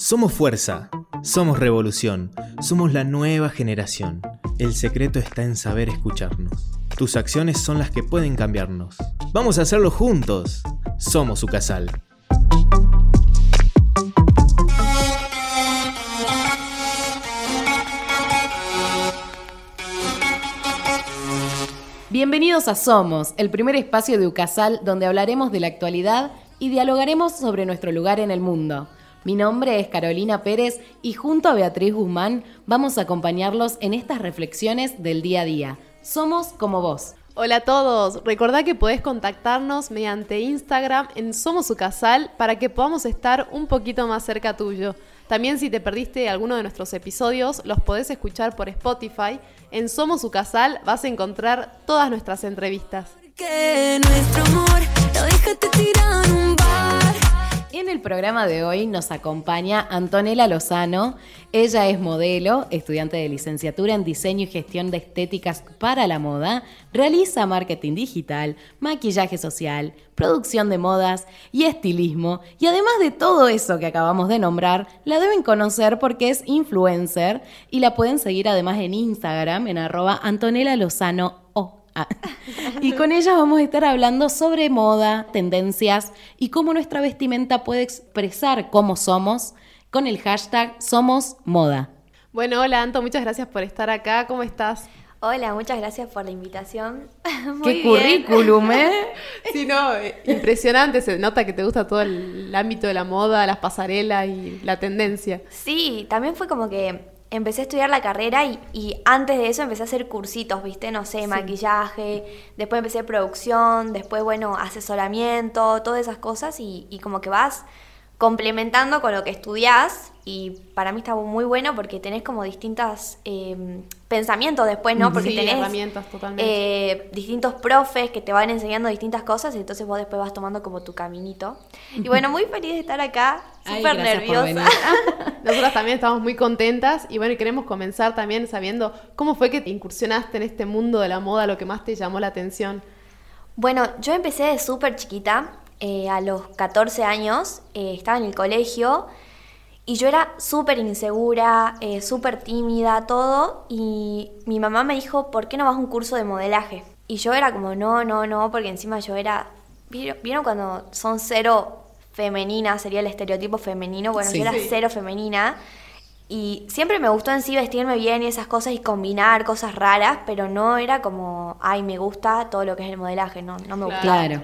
Somos fuerza, somos revolución, somos la nueva generación. El secreto está en saber escucharnos. Tus acciones son las que pueden cambiarnos. Vamos a hacerlo juntos. Somos Ucasal. Bienvenidos a Somos, el primer espacio de Ucasal donde hablaremos de la actualidad y dialogaremos sobre nuestro lugar en el mundo. Mi nombre es Carolina Pérez y junto a Beatriz Guzmán vamos a acompañarlos en estas reflexiones del día a día. Somos como vos. Hola a todos, recordá que podés contactarnos mediante Instagram en Somos Ucasal para que podamos estar un poquito más cerca tuyo. También si te perdiste alguno de nuestros episodios, los podés escuchar por Spotify. En Somos Ucasal vas a encontrar todas nuestras entrevistas. Que nuestro amor lo un en el programa de hoy nos acompaña Antonella Lozano. Ella es modelo, estudiante de licenciatura en diseño y gestión de estéticas para la moda, realiza marketing digital, maquillaje social, producción de modas y estilismo. Y además de todo eso que acabamos de nombrar, la deben conocer porque es influencer y la pueden seguir además en Instagram en arroba Antonella Lozano y con ella vamos a estar hablando sobre moda, tendencias y cómo nuestra vestimenta puede expresar cómo somos con el hashtag Somos Moda. Bueno, hola Anto, muchas gracias por estar acá. ¿Cómo estás? Hola, muchas gracias por la invitación. Qué currículum, ¿eh? sí, no, eh, impresionante. Se nota que te gusta todo el ámbito de la moda, las pasarelas y la tendencia. Sí, también fue como que empecé a estudiar la carrera y, antes de eso empecé a hacer cursitos, ¿viste? No sé, maquillaje, después empecé producción, después, bueno, asesoramiento, todas esas cosas y, y como que vas complementando con lo que estudias y para mí está muy bueno porque tenés como distintos em, pensamientos después, ¿no? Porque tenés herramientas totalmente. Eh, distintos profes que te van enseñando distintas cosas y entonces vos después vas tomando como tu caminito. Y bueno, muy feliz de estar acá, súper nerviosa. Nosotras también estamos muy contentas y bueno, queremos comenzar también sabiendo cómo fue que te incursionaste en este mundo de la moda, lo que más te llamó la atención. Bueno, yo empecé de súper chiquita, eh, a los 14 años, eh, estaba en el colegio y yo era súper insegura, eh, súper tímida, todo. Y mi mamá me dijo, ¿por qué no vas a un curso de modelaje? Y yo era como, no, no, no, porque encima yo era... ¿Vieron cuando son cero femenina, sería el estereotipo femenino? Bueno, yo era cero femenina. Y siempre me gustó en sí vestirme bien y esas cosas y combinar cosas raras, pero no era como, ay, me gusta todo lo que es el modelaje, no, no me gusta. Claro.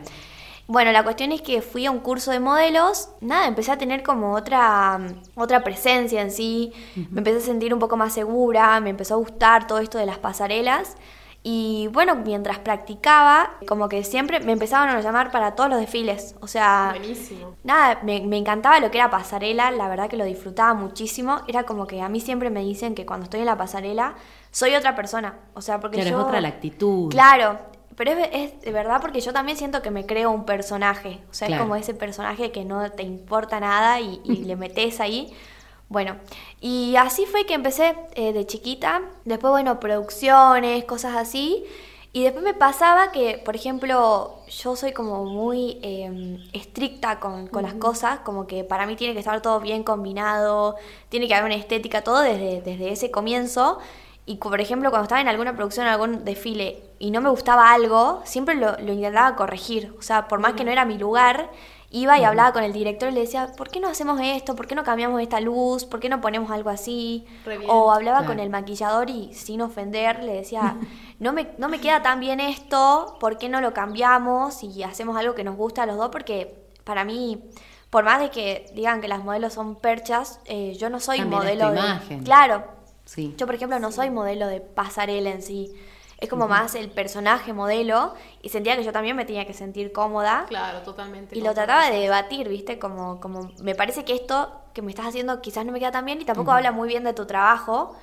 Bueno, la cuestión es que fui a un curso de modelos, nada, empecé a tener como otra, otra presencia en sí, me empecé a sentir un poco más segura, me empezó a gustar todo esto de las pasarelas. Y bueno, mientras practicaba, como que siempre me empezaban a llamar para todos los desfiles. O sea, Buenísimo. nada, me, me, encantaba lo que era pasarela, la verdad que lo disfrutaba muchísimo. Era como que a mí siempre me dicen que cuando estoy en la pasarela soy otra persona. O sea, porque yo. es otra la actitud. Claro, pero es, de verdad porque yo también siento que me creo un personaje. O sea, es como ese personaje que no te importa nada y, le metes ahí. Bueno, y así fue que empecé eh, de chiquita. Después, bueno, producciones, cosas así. Y después me pasaba que, por ejemplo, yo soy como muy em, estricta con, con las cosas, como que para mí tiene que estar todo bien combinado, tiene que haber una estética, todo desde, desde ese comienzo. Y por ejemplo, cuando estaba en alguna producción, algún desfile, y no me gustaba algo, siempre lo, intentaba corregir. O sea, por más que no era mi lugar, iba y hablaba con el director y le decía, ¿por qué no hacemos esto? ¿Por qué no cambiamos esta luz? ¿Por qué no ponemos algo así? o hablaba con el maquillador y sin ofender le decía, no me, no me queda tan bien esto, ¿por qué no lo cambiamos y hacemos algo que nos gusta a los dos? Porque para mí por más de que digan que las modelos son perchas, eh, yo no soy modelo de imagen. Claro, yo, por ejemplo, no soy modelo de pasarela en sí. Es como más el personaje modelo y sentía que yo también me tenía que sentir cómoda. Claro, totalmente. Y lo trataba de debatir, ¿viste? Como, como me parece que esto que me estás haciendo quizás no me queda tan bien y tampoco habla muy bien de tu trabajo.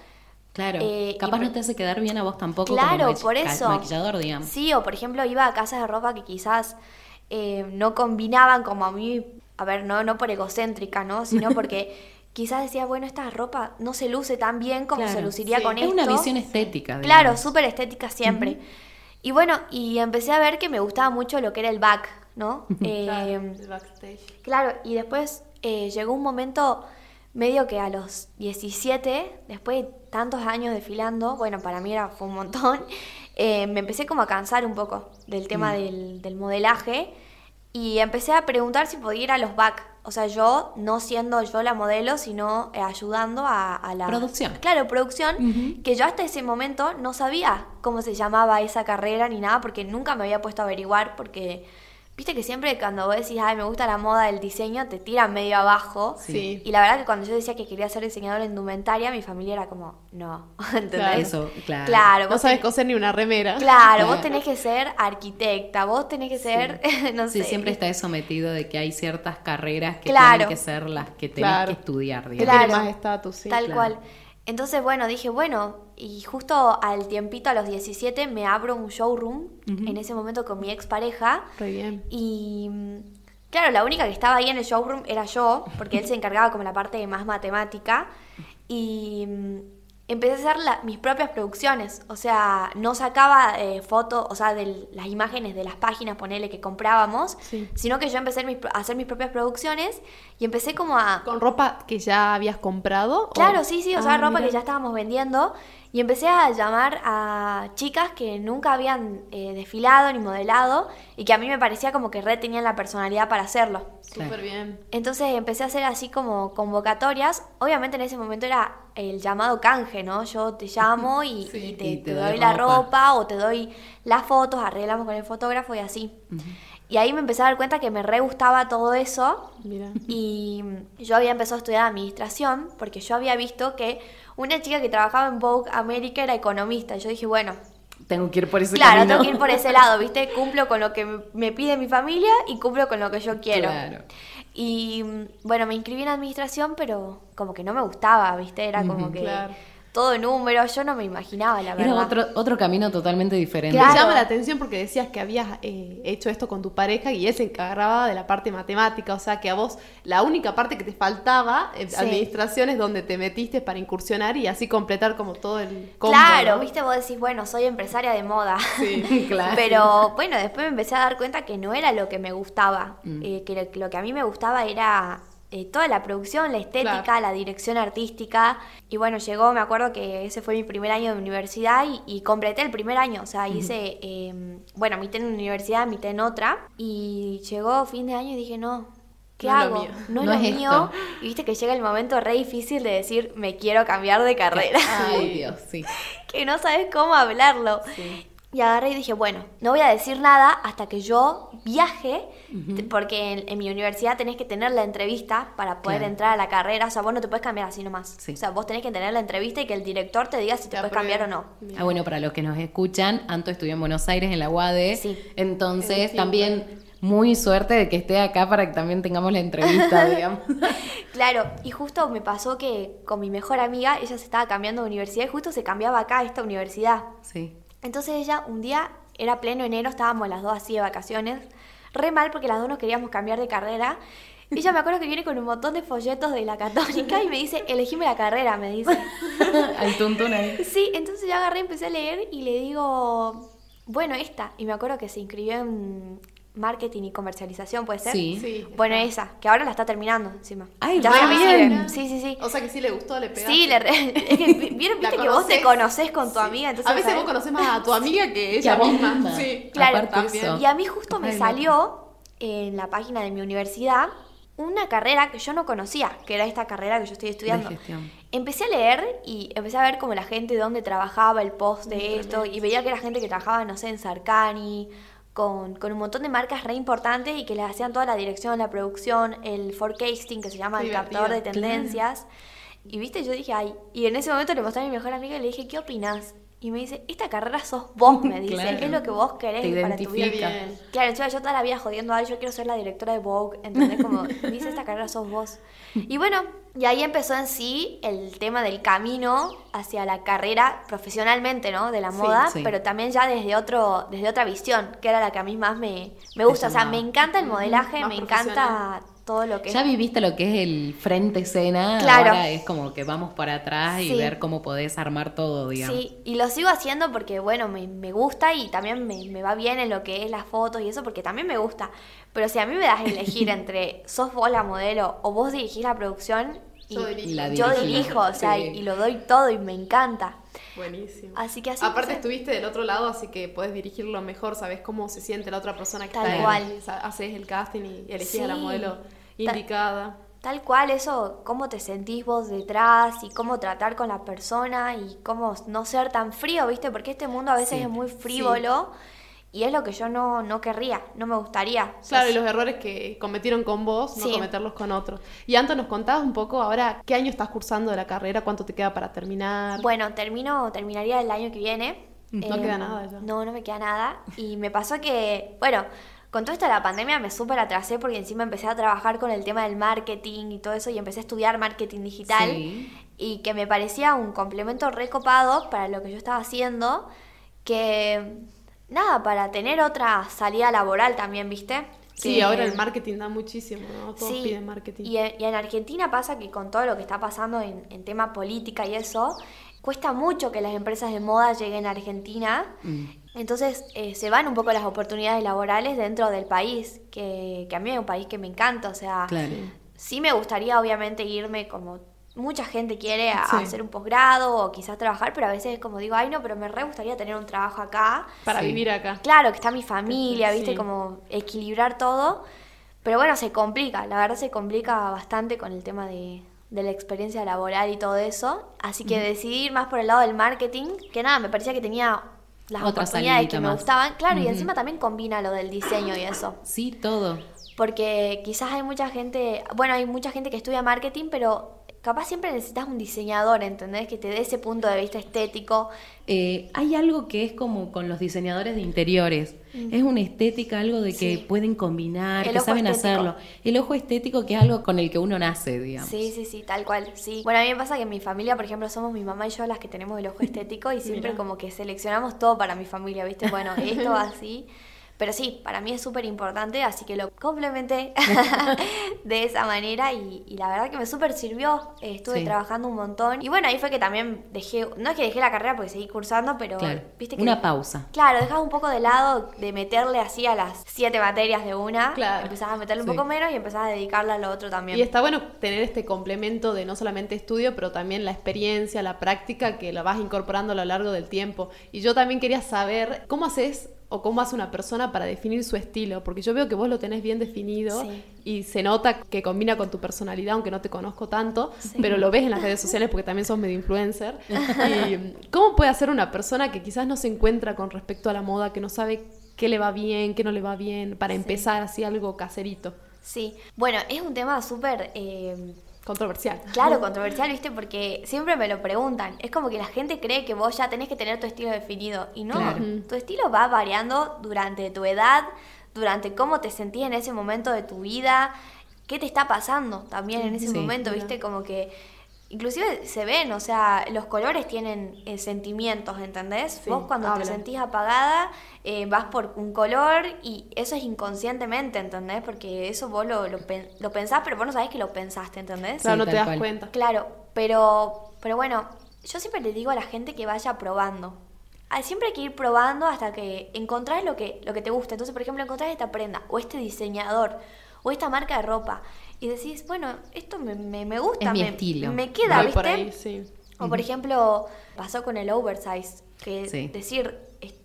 Claro, eh, capaz no te hace quedar bien a vos tampoco claro, como por eso. maquillador, digamos. Sí, o por ejemplo iba a casas de ropa que quizás eh, no combinaban como a mí, a ver, no, no por egocéntrica, ¿no? Sino porque quizás decía, bueno, esta ropa no se luce tan bien como se luciría con esto. Es una visión estética. Claro, súper estética siempre. Y bueno, y empecé a ver que me gustaba mucho lo que era el back, ¿no? claro, eh, el backstage. Claro, y después eh, llegó un momento, medio que a los 17, después de tantos años desfilando, bueno, para mí era, fue un montón, eh, me empecé como a cansar un poco del tema del, del, modelaje y empecé a preguntar si podía ir a los back. O sea, yo no siendo yo la modelo, sino eh, ayudando a, la... Producción. Claro, producción, que yo hasta ese momento no sabía cómo se llamaba esa carrera ni nada, porque nunca me había puesto a averiguar, porque Viste que siempre cuando vos decís, ay, me gusta la moda del diseño, te tiran medio abajo. Sí. Y la verdad que cuando yo decía que quería ser diseñador en indumentaria, mi familia era como, no. Claro. Eso, claro. claro no sabes coser ni una remera. Claro, vos tenés que ser arquitecta, vos tenés que ser, no sé. Sí, siempre está eso metido de que hay ciertas carreras que tienen que ser las que tenés que estudiar, digamos. Que tiene más estatus, sí. Tal cual. Entonces, bueno, dije, bueno, y justo al tiempito, a los 17, me abro un showroom, en ese momento con mi expareja. Muy bien. Y claro, la única que estaba ahí en el showroom era yo, porque él se encargaba como la parte más matemática. Y empecé a hacer mis propias producciones. O sea, no sacaba eh, fotos, o sea, de las imágenes de las páginas, ponele, que comprábamos, sino que yo empecé a hacer mis propias producciones y empecé como a... ¿Con ropa que ya habías comprado? Claro, sí, sí, o sea, ah, ropa que ya estábamos vendiendo. Y empecé a llamar a chicas que nunca habían eh, desfilado ni modelado y que a mí me parecía como que re tenían la personalidad para hacerlo. Súper bien. Entonces empecé a hacer así como convocatorias. Obviamente en ese momento era el llamado canje, ¿no? Yo te llamo y, te, doy, la ropa. o te doy las fotos, arreglamos con el fotógrafo y así. Y ahí me empecé a dar cuenta que me re gustaba todo eso. Mira. Y yo había empezado a estudiar administración porque yo había visto que una chica que trabajaba en Vogue América era economista. Y yo dije, bueno. Tengo que ir por ese Claro, tengo que ir por ese lado, ¿viste? Cumplo con lo que me pide mi familia y cumplo con lo que yo quiero. Claro. Y bueno, me inscribí en administración, pero como que no me gustaba, ¿viste? Era como que todo número, yo no me imaginaba, la verdad. Era otro, otro camino totalmente diferente. Me llama la atención porque decías que habías eh, hecho esto con tu pareja y él se encargaba de la parte matemática, o sea que a vos la única parte que te faltaba, en administración, es donde te metiste para incursionar y así completar como todo el combo, Claro, viste, vos decís, bueno, soy empresaria de moda. Sí, claro. Pero bueno, después me empecé a dar cuenta que no era lo que me gustaba, mm. eh, que lo que a mí me gustaba era eh, toda la producción, la estética, la dirección artística. Y bueno, llegó, me acuerdo que ese fue mi primer año de universidad y, completé el primer año. O sea, hice, em, bueno, mitad en universidad, mitad en otra. Y llegó fin de año y dije, no, ¿qué hago? no, es lo mío. Y viste que llega el momento re difícil de decir, me quiero cambiar de carrera. Ay, Dios, sí. que no sabes cómo hablarlo. Sí. Y agarré y dije, bueno, no voy a decir nada hasta que yo viaje, porque en, mi universidad tenés que tener la entrevista para poder entrar a la carrera. O sea, vos no te puedes cambiar así nomás. O sea, vos tenés que tener la entrevista y que el director te diga si te, puedes cambiar o no. Ah, bueno, para los que nos escuchan, Anto estudió en Buenos Aires, en la UADE. Sí. Entonces, también muy suerte de que esté acá para que también tengamos la entrevista, digamos. claro, y justo me pasó que con mi mejor amiga, ella se estaba cambiando de universidad y justo se cambiaba acá a esta universidad. Sí. Entonces ella un día, era pleno enero, estábamos las dos así de vacaciones, re mal porque las dos nos queríamos cambiar de carrera. Y ella me acuerdo que viene con un montón de folletos de la católica y me dice, elegime la carrera, me dice. Al tuntún ahí. Sí, entonces yo agarré, empecé a leer y le digo, bueno, esta. Y me acuerdo que se inscribió en marketing y comercialización, ¿puede ser? Sí. sí bueno, esa, que ahora la está terminando encima. Ay, ya bien. Sí, sí, sí. O sea que sí le gustó, le pegaste. Sí, le es que vieron viste que vos te conocés con tu amiga, entonces A veces vos conocés más a tu amiga que ella misma. Sí, claro. Y a mí justo me salió en la página de mi universidad una carrera que yo no conocía, que era esta carrera que yo estoy estudiando. Empecé a leer y empecé a ver como la gente de dónde trabajaba el post de esto y veía que era gente que trabajaba, no sé, en Sarkani con, con, un montón de marcas re importantes y que les hacían toda la dirección, la producción, el forecasting, que se llama el captador de tendencias. Y viste, yo dije, ay, y en ese momento le mostré a mi mejor amiga y le dije, ¿qué opinas? Y me dice, esta carrera sos vos, me dice, es lo que vos querés para tu vida. Claro, yo, yo toda la vida jodiendo, ay, yo quiero ser la directora de Vogue, ¿entendés? Como, me dice, esta carrera sos vos. Y bueno, y ahí empezó en sí el tema del camino hacia la carrera profesionalmente, ¿no? De la moda, pero también ya desde otro desde otra visión, que era la que a mí más me, me gusta. O sea, me encanta el modelaje, me encanta todo lo que Ya viviste lo que es el frente escena, claro. ahora es como que vamos para atrás y ver cómo podés armar todo, digamos. Sí, y lo sigo haciendo porque, bueno, me, me gusta y también me, me, va bien en lo que es las fotos y eso, porque también me gusta. Pero si a mí me das a elegir entre sos vos la modelo o vos dirigís la producción, y yo dirijo, o sea, y lo doy todo y me encanta. Buenísimo. Así que así Aparte estuviste del otro lado, así que puedes dirigirlo mejor, sabes cómo se siente la otra persona que Tal está cual. ahí. Haces el casting y elegís a la modelo indicada. Tal cual, eso, cómo te sentís vos detrás y cómo tratar con la persona y cómo no ser tan frío, ¿viste? Porque este mundo a veces es muy frívolo y es lo que yo no, no querría, no me gustaría. Claro, y los errores que cometieron con vos, no cometerlos con otros. Y Anto, ¿nos contabas un poco ahora qué año estás cursando de la carrera? ¿Cuánto te queda para terminar? Bueno, termino, terminaría el año que viene. No queda nada ya. No, no me queda nada. Y me pasó que, bueno, con todo esto de la pandemia me súper atrasé porque encima empecé a trabajar con el tema del marketing y todo eso y empecé a estudiar marketing digital y que me parecía un complemento recopado para lo que yo estaba haciendo que nada, para tener otra salida laboral también, ¿viste? Sí, ahora el marketing da muchísimo, ¿no? Todos piden marketing. Y, en Argentina pasa que con todo lo que está pasando en, en tema política y eso, cuesta mucho que las empresas de moda lleguen a Argentina. Mm. Entonces eh, se van un poco las oportunidades laborales dentro del país, que, que, a mí es un país que me encanta. O sea, sí me gustaría obviamente irme como mucha gente quiere a, hacer un posgrado o quizás trabajar, pero a veces es como digo, ay no, pero me re gustaría tener un trabajo acá. Para vivir acá. Claro, que está mi familia, viste, como equilibrar todo. Pero bueno, se complica, la verdad se complica bastante con el tema de, de la experiencia laboral y todo eso. Así que decidí ir más por el lado del marketing, que nada, me parecía que tenía las oportunidades que me gustaban. Claro, y encima también combina lo del diseño y eso. Sí, todo. Porque quizás hay mucha gente, bueno, hay mucha gente que estudia marketing, pero capaz siempre necesitas un diseñador, ¿entendés? Que te dé ese punto de vista estético. Eh, hay algo que es como con los diseñadores de interiores. Es una estética, algo de que pueden combinar, que saben hacerlo. El ojo estético que es algo con el que uno nace, digamos. Sí, sí, sí, tal cual, sí. Bueno, a mí me pasa que en mi familia, por ejemplo, somos mi mamá y yo las que tenemos el ojo estético y siempre como que seleccionamos todo para mi familia, ¿viste? Bueno, esto así. Pero sí, para mí es súper importante, así que lo complementé de esa manera y, la verdad que me súper sirvió. estuve trabajando un montón. Y bueno, ahí fue que también dejé, no es que dejé la carrera porque seguí cursando, pero viste que... Una pausa. Claro, dejaba un poco de lado de meterle así a las siete materias de una. Claro. Empezaba a meterle un poco menos y empezaba a dedicarle a lo otro también. Y está bueno tener este complemento de no solamente estudio, pero también la experiencia, la práctica que la vas incorporando a lo largo del tiempo. Y yo también quería saber cómo haces o cómo hace una persona para definir su estilo, porque yo veo que vos lo tenés bien definido y se nota que combina con tu personalidad, aunque no te conozco tanto, pero lo ves en las redes sociales porque también sos medio influencer. y, ¿Cómo puede hacer una persona que quizás no se encuentra con respecto a la moda, que no sabe qué le va bien, qué no le va bien, para empezar así algo caserito? Sí, bueno, es un tema súper... Eh Controversial. Claro, controversial, ¿viste? Porque siempre me lo preguntan. Es como que la gente cree que vos ya tenés que tener tu estilo definido. Y no, tu estilo va variando durante tu edad, durante cómo te sentís en ese momento de tu vida, qué te está pasando también en ese momento, ¿viste? Como que inclusive se ven, o sea, los colores tienen eh, sentimientos, ¿entendés? Vos cuando te sentís apagada eh, vas por un color y eso es inconscientemente, ¿entendés? Porque eso vos lo, lo, pensás, pero vos no sabés que lo pensaste, ¿entendés? Claro, no te das cuenta. Claro, pero, pero bueno, yo siempre le digo a la gente que vaya probando. Siempre hay que ir probando hasta que encontrás lo que, lo que te gusta. Entonces, por ejemplo, encontrás esta prenda o este diseñador o esta marca de ropa y decís, bueno, esto me, me, gusta, es mi me, estilo. me queda, ¿viste? O por ejemplo, pasó con el oversize, que decir,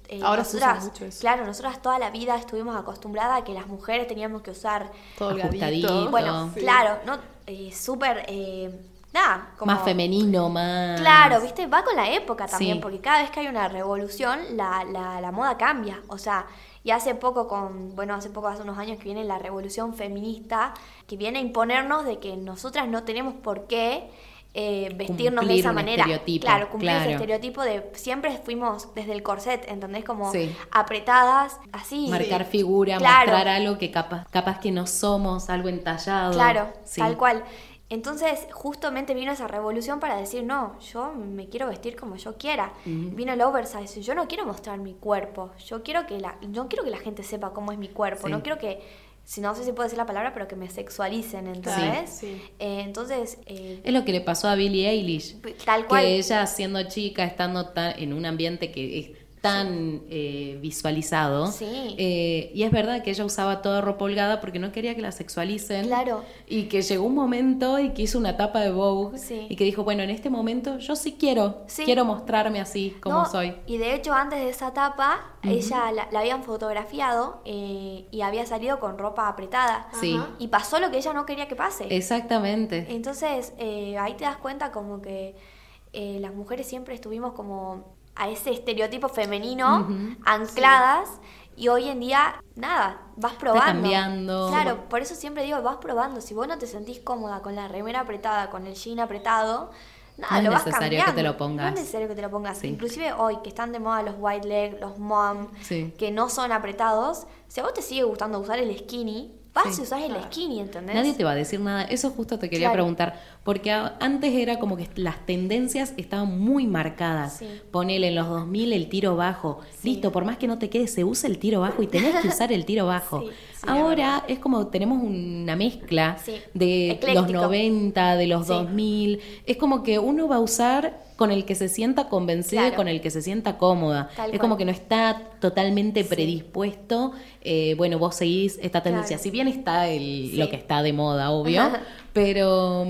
eh, Ahora nosotras, mucho eso. claro, nosotras toda la vida estuvimos acostumbradas a que las mujeres teníamos que usar todo ajustadito. Bueno, claro, no eh, súper eh, nada, como, más femenino, más Claro, ¿viste? Va con la época también, porque cada vez que hay una revolución, la, la, la moda cambia, o sea, y hace poco, con, bueno, hace poco, hace unos años que viene la revolución feminista, que viene a imponernos de que nosotras no tenemos por qué eh, vestirnos de esa manera. Claro, cumplir ese estereotipo de siempre fuimos desde el corset, ¿entendés? Como apretadas, así. Marcar figura, mostrar algo que capaz, capaz que no somos, algo entallado. Claro, tal cual. Entonces, justamente vino esa revolución para decir, no, yo me quiero vestir como yo quiera. Vino el oversize, yo no quiero mostrar mi cuerpo, yo quiero que la, no quiero que la gente sepa cómo es mi cuerpo, no quiero que, si no sé si puedo decir la palabra, pero que me sexualicen, ¿entendés? Eh, entonces... Eh, es lo que le pasó a Billie Eilish. Tal cual. Que ella siendo chica, estando tan, en un ambiente que es tan eh, visualizado. Sí. Eh, y es verdad que ella usaba toda ropa holgada porque no quería que la sexualicen. Claro. Y que llegó un momento y que hizo una tapa de Vogue Sí. y que dijo, bueno, en este momento yo sí quiero, Sí. quiero mostrarme así como No, soy. Y de hecho, antes de esa etapa, ella la, la habían fotografiado eh, y había salido con ropa apretada. Sí. Ajá. Y pasó lo que ella no quería que pase. Exactamente. Entonces, eh, ahí te das cuenta como que eh, las mujeres siempre estuvimos como a ese estereotipo femenino ancladas y hoy en día, nada, vas probando. cambiando. Claro, por eso siempre digo, vas probando. Si vos no te sentís cómoda con la remera apretada, con el jean apretado, nada, No es lo vas necesario que cambiando. te lo pongas. No es necesario que te lo pongas. Sí. Inclusive hoy, que están de moda los white leg, los mom, Sí. que no son apretados, si a vos te sigue gustando usar el skinny, vas Sí. y usás el skinny, ¿entendés? Nadie te va a decir nada. Eso justo te quería Claro. preguntar. Porque antes era como que las tendencias estaban muy marcadas. Sí. Ponele en los 2000 el tiro bajo. Sí. Listo, por más que no te quede, se usa el tiro bajo y tenés que usar el tiro bajo. Sí, sí, Ahora es como tenemos una mezcla Sí. de Ecléctico. los 90, de los Sí. 2000. Es como que uno va a usar con el que se sienta convencido y con el que se sienta cómoda. Tal es cual. como que no está totalmente predispuesto. eh, bueno, vos seguís esta tendencia. Claro. Si bien está el, lo que está de moda, obvio, pero,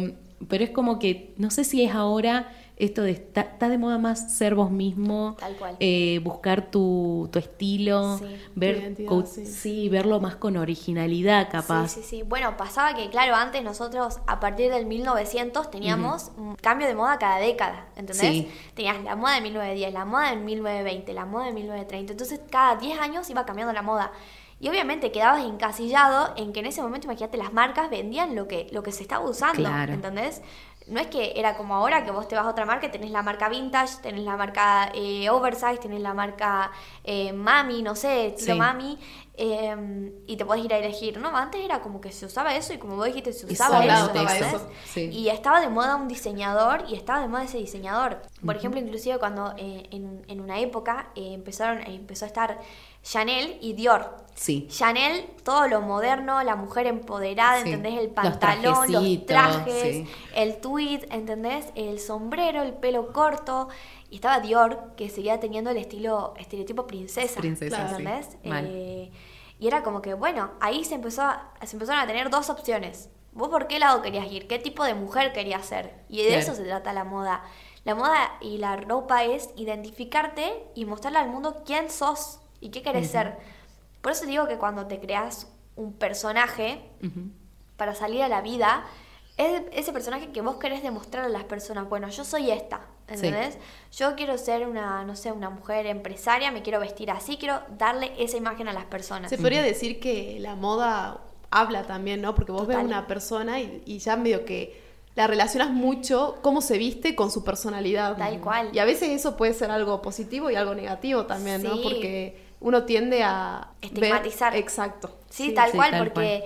pero es como que no sé si es ahora esto de está, está de moda más ser vos mismo, Tal cual. eh, buscar tu, tu estilo, Sí. ver sí. sí, verlo más con originalidad capaz. Sí, sí, sí. Bueno, pasaba que, claro, antes nosotros, a partir del 1900, teníamos un cambio de moda cada década, ¿entendés? Sí. Tenías la moda de 1910, la moda de 1920, la moda de 1930. Entonces, cada 10 años iba cambiando la moda. Y obviamente quedabas encasillado en que en ese momento, imagínate, las marcas vendían lo que, lo que se estaba usando, Claro. ¿entendés? No es que era como ahora que vos te vas a otra marca y tenés la marca vintage, tenés la marca eh, oversize, tenés la marca eh, mami, no sé, estilo Sí. mami, eh, y te podés ir a elegir. No, antes era como que se usaba eso y como vos dijiste, se usaba eso. Y estaba de moda un diseñador y estaba de moda ese diseñador. Por ejemplo, inclusive cuando eh, en, en una época eh, empezaron, eh, empezó a estar Chanel y Dior. Sí. Chanel, todo lo moderno, la mujer empoderada, Sí. ¿entendés? El Los pantalón, los, trajecitos, trajes, sí. el tweed, ¿entendés? El sombrero, el pelo corto. Y estaba Dior, que seguía teniendo el estilo, estereotipo princesa, Princesa. Eh, y era como que, bueno, ahí se, empezó a- se empezaron a tener dos opciones. ¿Vos por qué lado querías ir? ¿Qué tipo de mujer querías ser? Y de Claro. eso se trata la moda. La moda y la ropa es identificarte y mostrarle al mundo quién sos y qué querés ser. Por eso digo que cuando te creas un personaje para salir a la vida, es ese personaje que vos querés demostrar a las personas. Bueno, yo soy esta, ¿entendés? Yo quiero ser una, no sé, una mujer empresaria, me quiero vestir así, quiero darle esa imagen a las personas. Se podría decir que la moda habla también, ¿no? Porque vos ves Total. una persona y, y ya medio que la relacionas mucho cómo se viste con su personalidad. Tal cual. Y a veces eso puede ser algo positivo y algo negativo también, ¿no? Porque uno tiende a ver- Estigmatizar. Exacto. Sí, tal sí, cual, tal porque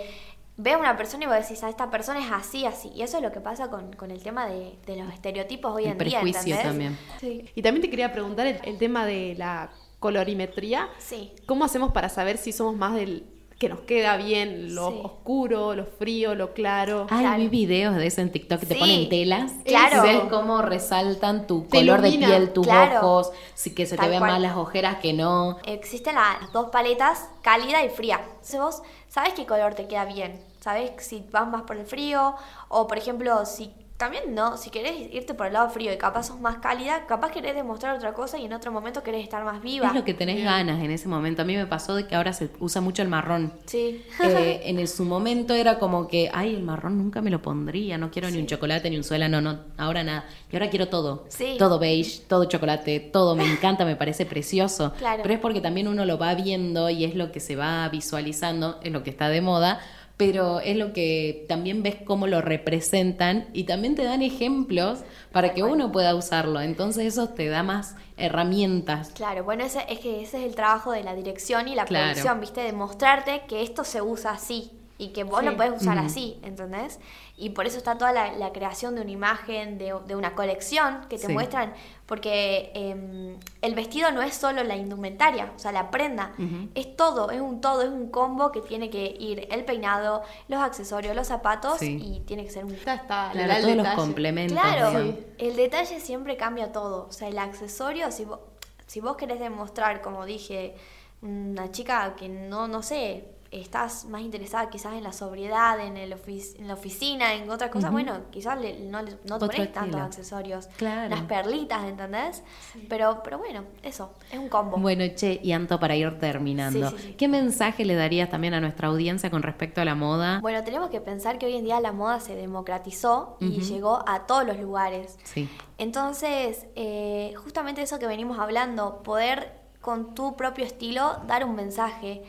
ves a una persona y vos decís, a esta persona es así, así. Y eso es lo que pasa con, con el tema de, de los estereotipos hoy El en día, prejuicio ¿entendés? también. Sí. Y también te quería preguntar el, el tema de la colorimetría. Sí. ¿Cómo hacemos para saber si somos más del que nos queda bien lo Sí. oscuro, lo frío, lo claro? Ay, Claro. vi videos de eso en TikTok que te ponen telas. claro. Y ves cómo resaltan tu Te color ilumina, de piel, tus claro. ojos, si que se te ven cual. más las ojeras que no. Existen las dos paletas, cálida y fría. Entonces vos sabes qué color te queda bien. Sabes si vas más por el frío o, por ejemplo, si también no, si querés irte por el lado frío y capaz sos más cálida, capaz querés demostrar otra cosa y en otro momento querés estar más viva. Es lo que tenés ganas en ese momento. A mí me pasó de que ahora se usa mucho el marrón. Sí. Eh, en el- su momento era como que, ay, el marrón nunca me lo pondría, no quiero ni un chocolate ni un suela, no, no, ahora nada. Y ahora quiero todo. Sí. Todo beige, todo chocolate, todo me encanta, me parece precioso. Claro. Pero es porque también uno lo va viendo y es lo que se va visualizando, es lo que está de moda, pero es lo que también ves cómo lo representan y también te dan ejemplos para que uno pueda usarlo. Entonces eso te da más herramientas. Claro, bueno, ese, es que ese es el trabajo de la dirección y la Claro. producción, ¿viste? De mostrarte que esto se usa así y que vos Sí. lo podés usar así, ¿entendés? Y por eso está toda la, la creación de una imagen, de, de una colección que te Sí. muestran, porque em, el vestido no es solo la indumentaria, o sea, la prenda, es todo, es un todo, es un combo que tiene que ir el peinado, los accesorios, los zapatos Sí. y tiene que ser un Está, está, Claro, los detalle. complementos. Claro, el detalle siempre cambia todo. O sea, el accesorio, si vos- si vos querés demostrar, como dije, una chica que no, no sé, estás más interesada quizás en la sobriedad, en, el en la oficina, en otras cosas, bueno, quizás no, no te pones tantos accesorios, las perlitas, ¿entendés? Pero, pero bueno, eso, es un combo. Bueno, Che, y Anto, para ir terminando, ¿qué mensaje le darías también a nuestra audiencia con respecto a la moda? Bueno, tenemos que pensar que hoy en día la moda se democratizó y llegó a todos los lugares. Sí. Entonces, eh, justamente eso que venimos hablando, poder con tu propio estilo dar un mensaje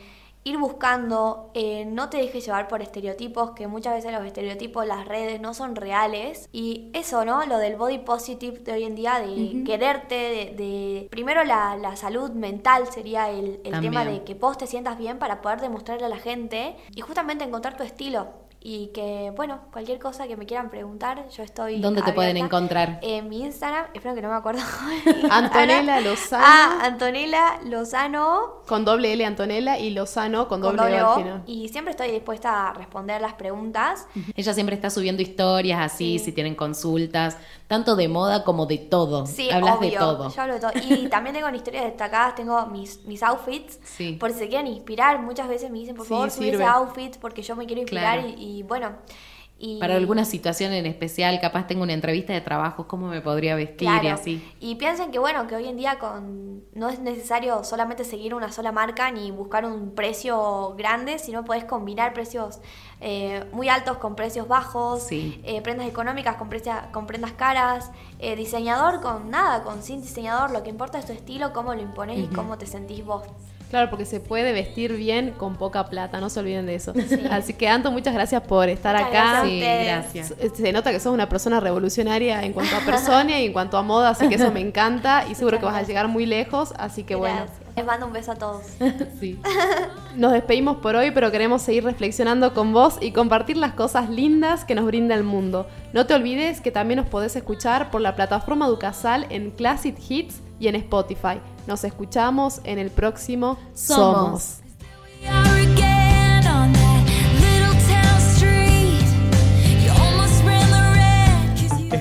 ir buscando, eh, no te dejes llevar por estereotipos, que muchas veces los estereotipos, las redes no son reales. Y eso, ¿no? Lo del body positive de hoy en día, de quererte, de, Primero la, la, salud mental sería el, el tema de que vos te sientas bien para poder demostrarle a la gente y justamente encontrar tu estilo. Y que, bueno, cualquier cosa que me quieran preguntar, yo estoy. ¿Dónde te pueden encontrar? En mi Instagram, espero que no me acuerdo. Antonella Lozano. Ah, Antonella Lozano. Con doble L Antonella y Lozano con doble, L al Y siempre estoy dispuesta a responder las preguntas. Ella siempre está subiendo historias así, si tienen consultas, tanto de moda como de todo. Sí, Hablas de todo. Yo hablo de todo. Y también tengo historias destacadas, tengo mis, mis outfits. Sí. Por si se quieren inspirar, muchas veces me dicen, por favor, sube ese outfit porque yo me quiero inspirar y y bueno... Y, Para alguna situación en especial, capaz tengo una entrevista de trabajo, ¿cómo me podría vestir y así? Y piensen que bueno, que hoy en día con no es necesario solamente seguir una sola marca ni buscar un precio grande, sino puedes combinar precios eh, muy altos con precios bajos, eh, prendas económicas con, con prendas caras, eh, diseñador con nada, con sin diseñador, lo que importa es tu estilo, cómo lo impones y cómo te sentís vos. Claro, porque se puede vestir bien con poca plata, no se olviden de eso. Así que Anto, muchas gracias por estar acá. sí, gracias. Se nota que sos una persona revolucionaria en cuanto a persona y en cuanto a moda, así que eso me encanta y seguro que vas a llegar muy lejos, así que bueno. Les mando un beso a todos. sí. Nos despedimos por hoy, pero queremos seguir reflexionando con vos y compartir las cosas lindas que nos brinda el mundo. No te olvides que también nos podés escuchar por la plataforma Ducasal en Classic Hits y en Spotify. Nos escuchamos en el próximo Somos.